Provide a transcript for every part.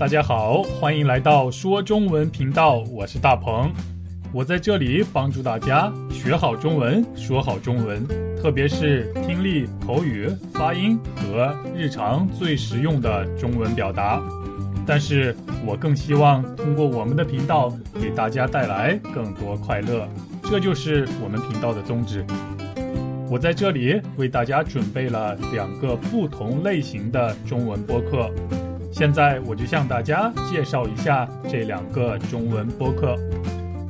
大家好，欢迎来到说中文频道，我是大鹏，我在这里帮助大家学好中文，说好中文，特别是听力、口语、发音和日常最实用的中文表达。但是我更希望通过我们的频道给大家带来更多快乐，这就是我们频道的宗旨。我在这里为大家准备了两个不同类型的中文播客。现在我就向大家介绍一下这两个中文播客。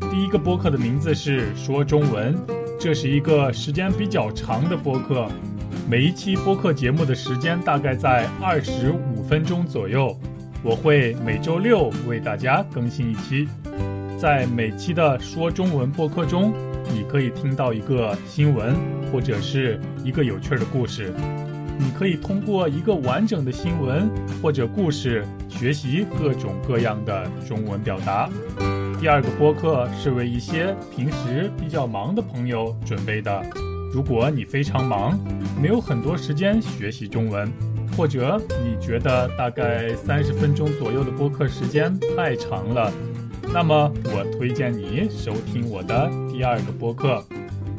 第一个播客的名字是说中文，这是一个时间比较长的播客，每一期播客节目的时间大概在二十五分钟左右。我会每周六为大家更新一期，在每期的说中文播客中，你可以听到一个新闻或者是一个有趣的故事。你可以通过一个完整的新闻或者故事学习各种各样的中文表达。第二个播客是为一些平时比较忙的朋友准备的。如果你非常忙，没有很多时间学习中文，或者你觉得大概三十分钟左右的播客时间太长了，那么我推荐你收听我的第二个播客。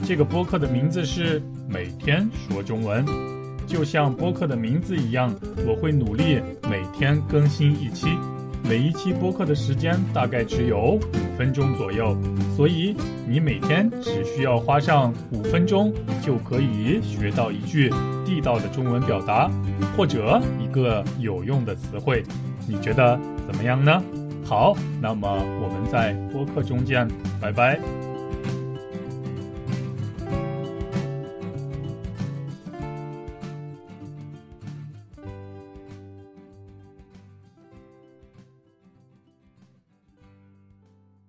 这个播客的名字是每天说中文。就像播客的名字一样，我会努力每天更新一期。每一期播客的时间大概只有五分钟左右，所以你每天只需要花上五分钟，就可以学到一句地道的中文表达，或者一个有用的词汇。你觉得怎么样呢？好，那么我们在播客中见，拜拜。